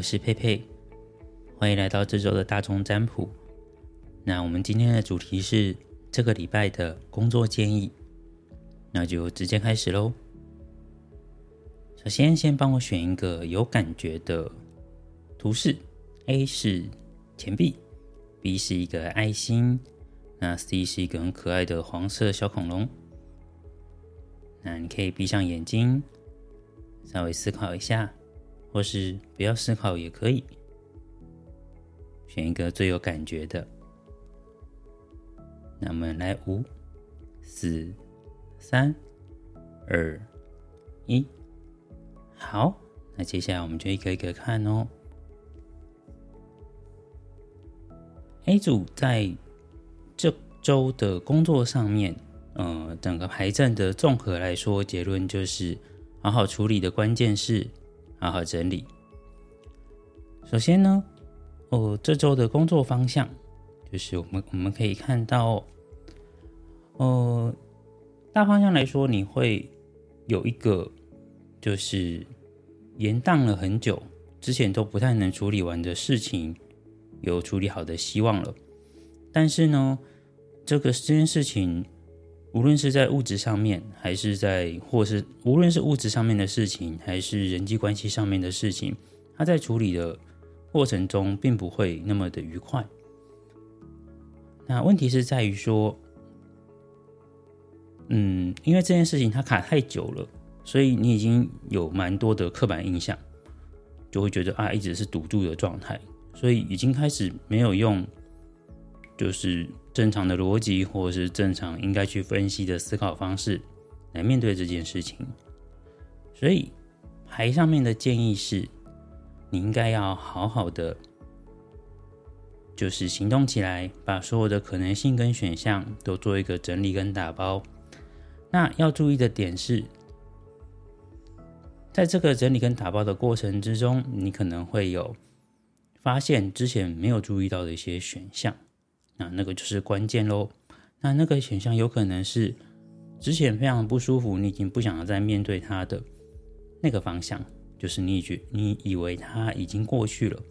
我是佩佩，欢迎来到这周的大众占卜。那我们今天的主题是这个礼拜的工作建议，那就直接开始喽。首先，先帮我选一个有感觉的图示，A 是钱币，B 是一个爱心，那 C 是一个很可爱的黄色小恐龙。那你可以闭上眼睛，稍微思考一下，或是不要思考也可以，选一个最有感觉的。那我们来五、四、三、二、一，好，那接下来我们就一个一个看哦。A 组在这周的工作上面。呃，整个牌阵的综合来说，结论就是好好处理的关键是好好整理。首先呢，哦，这周的工作方向就是我们我们可以看到，呃，大方向来说，你会有一个就是延宕了很久，之前都不太能处理完的事情，有处理好的希望了。但是呢，这个这件事情。无论是在物质上面，还是在或是无论是物质上面的事情，还是人际关系上面的事情，他在处理的过程中并不会那么的愉快。那问题是在于说，嗯，因为这件事情它卡太久了，所以你已经有蛮多的刻板印象，就会觉得啊，一直是堵住的状态，所以已经开始没有用，就是。正常的逻辑，或是正常应该去分析的思考方式，来面对这件事情。所以牌上面的建议是，你应该要好好的，就是行动起来，把所有的可能性跟选项都做一个整理跟打包。那要注意的点是，在这个整理跟打包的过程之中，你可能会有发现之前没有注意到的一些选项。那那个就是关键喽。那那个选项有可能是之前非常不舒服，你已经不想要再面对它的那个方向，就是你觉你以为它已经过去了，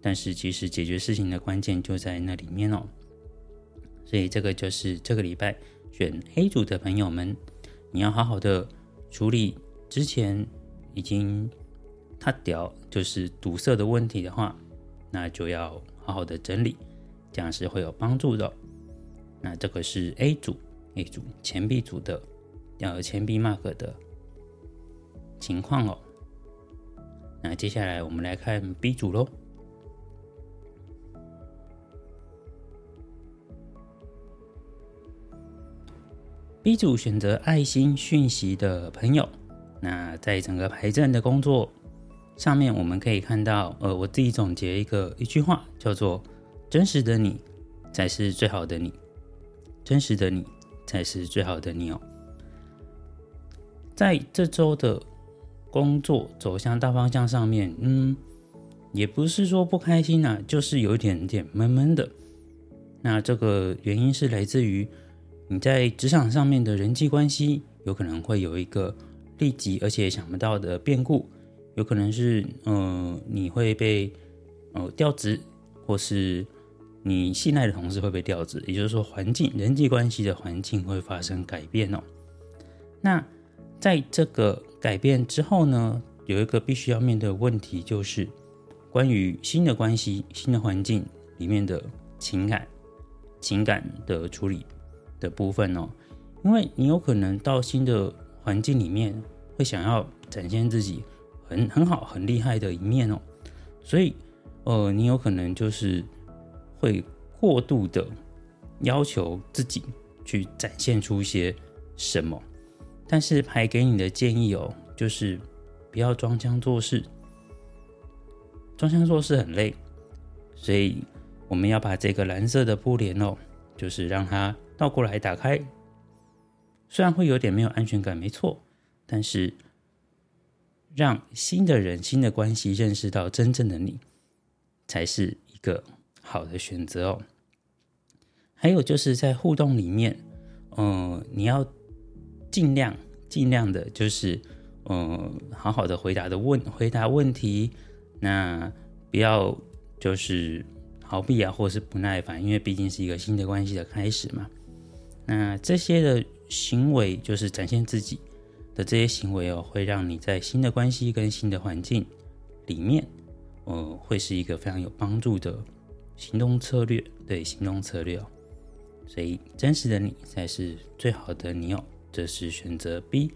但是其实解决事情的关键就在那里面哦。所以这个就是这个礼拜选 A 组的朋友们，你要好好的处理之前已经它屌就是堵塞的问题的话，那就要好好的整理。这样是会有帮助的。那这个是 A 组，A 组钱币组的要有钱币 mark 的情况哦。那接下来我们来看 B 组喽。B 组选择爱心讯息的朋友，那在整个牌阵的工作上面，我们可以看到，呃，我自己总结一个一句话，叫做。真实的你才是最好的你，真实的你才是最好的你哦。在这周的工作走向大方向上面，嗯，也不是说不开心啊，就是有一点点闷闷的。那这个原因是来自于你在职场上面的人际关系有可能会有一个立即而且想不到的变故，有可能是嗯你会被呃调职，或是你信赖的同事会被调职，也就是说，环境人际关系的环境会发生改变哦。那在这个改变之后呢，有一个必须要面对的问题，就是关于新的关系、新的环境里面的情感、情感的处理的部分哦。因为你有可能到新的环境里面，会想要展现自己很很好、很厉害的一面哦。所以，呃，你有可能就是。会过度的要求自己去展现出些什么，但是牌给你的建议哦，就是不要装腔作势。装腔作势很累，所以我们要把这个蓝色的布帘哦，就是让它倒过来打开。虽然会有点没有安全感，没错，但是让新的人、新的关系认识到真正的你，才是一个。好的选择哦，还有就是在互动里面，嗯，你要尽量尽量的，就是嗯，好好的回答的问回答问题，那不要就是逃避啊，或是不耐烦，因为毕竟是一个新的关系的开始嘛。那这些的行为，就是展现自己的这些行为哦，会让你在新的关系跟新的环境里面，呃，会是一个非常有帮助的行动策略，对行动策略哦。所以，真实的你才是最好的你哦。这是选择 B，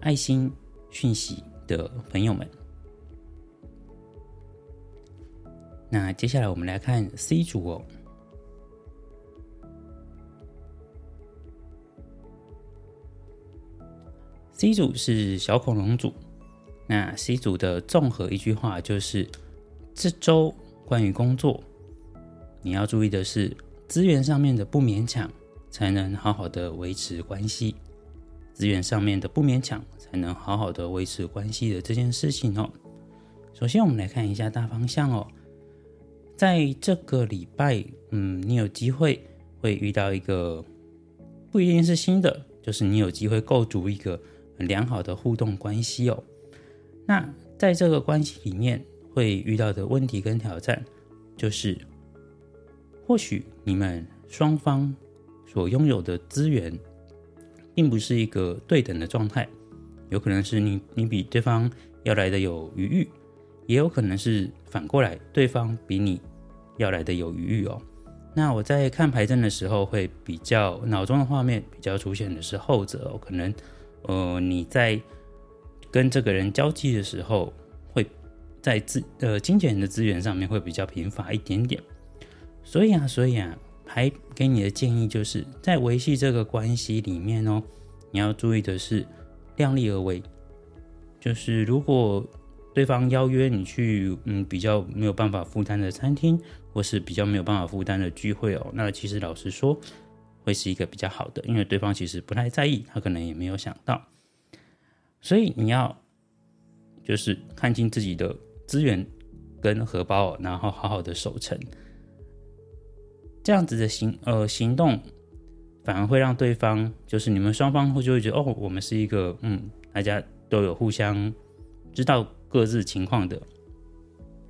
爱心讯息的朋友们。那接下来我们来看 C 组哦。C 组是小恐龙组。那 C 组的综合一句话就是：这周关于工作，你要注意的是。资源上面的不勉强，才能好好的维持关系。资源上面的不勉强，才能好好的维持关系的这件事情哦。首先，我们来看一下大方向哦。在这个礼拜，嗯，你有机会会遇到一个不一定是新的，就是你有机会构筑一个良好的互动关系哦。那在这个关系里面会遇到的问题跟挑战，就是。或许你们双方所拥有的资源，并不是一个对等的状态，有可能是你你比对方要来的有余裕，也有可能是反过来，对方比你要来的有余裕哦。那我在看牌阵的时候，会比较脑中的画面比较出现的是后者哦，可能呃你在跟这个人交际的时候，会在资呃金钱的资源上面会比较贫乏一点点。所以啊，所以啊，还给你的建议就是在维系这个关系里面哦，你要注意的是量力而为。就是如果对方邀约你去，嗯，比较没有办法负担的餐厅，或是比较没有办法负担的聚会哦，那其实老实说，会是一个比较好的，因为对方其实不太在意，他可能也没有想到。所以你要就是看清自己的资源跟荷包，然后好好的守成。这样子的行呃行动，反而会让对方就是你们双方会就会觉得哦，我们是一个嗯，大家都有互相知道各自情况的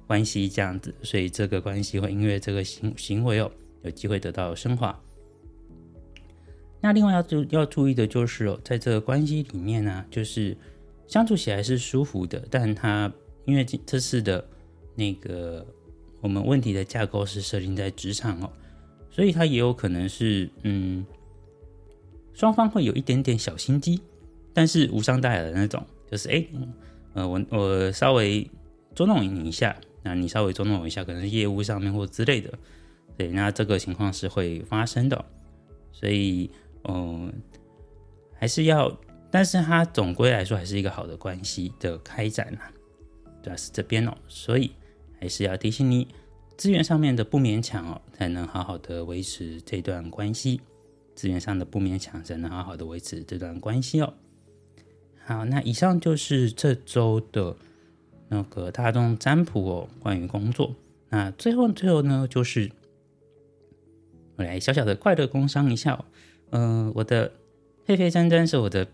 关系这样子，所以这个关系会因为这个行行为哦，有机会得到升华。那另外要注要注意的就是哦，在这个关系里面呢，就是相处起来是舒服的，但他因为这次的那个我们问题的架构是设定在职场哦。所以他也有可能是，嗯，双方会有一点点小心机，但是无伤大雅的那种，就是哎，呃，我我稍微捉弄你一下，那你稍微捉弄我一下，可能是业务上面或之类的，对，那这个情况是会发生的，所以，嗯，还是要，但是它总归来说还是一个好的关系的开展啊，对啊，是这边哦，所以还是要提醒你。资源上面的不勉强哦，才能好好的维持这段关系。资源上的不勉强，才能好好的维持这段关系哦。好，那以上就是这周的那个大众占卜哦，关于工作。那最后最后呢，就是我来小小的快乐工商一下哦。嗯，我的佩佩占占是我的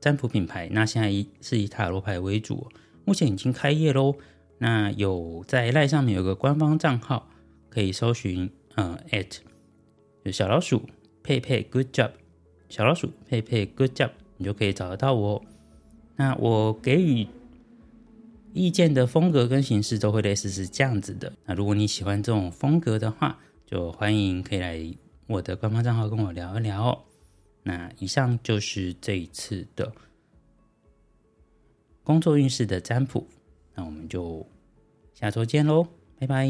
占卜品牌，那现在以是以塔罗牌为主，目前已经开业喽。那有在赖上面有个官方账号，可以搜寻，嗯，at 小老鼠佩佩 good job，小老鼠佩佩 good job，你就可以找得到我。那我给予意见的风格跟形式都会类似是这样子的。那如果你喜欢这种风格的话，就欢迎可以来我的官方账号跟我聊一聊哦。那以上就是这一次的工作运势的占卜。就下周见喽，拜拜。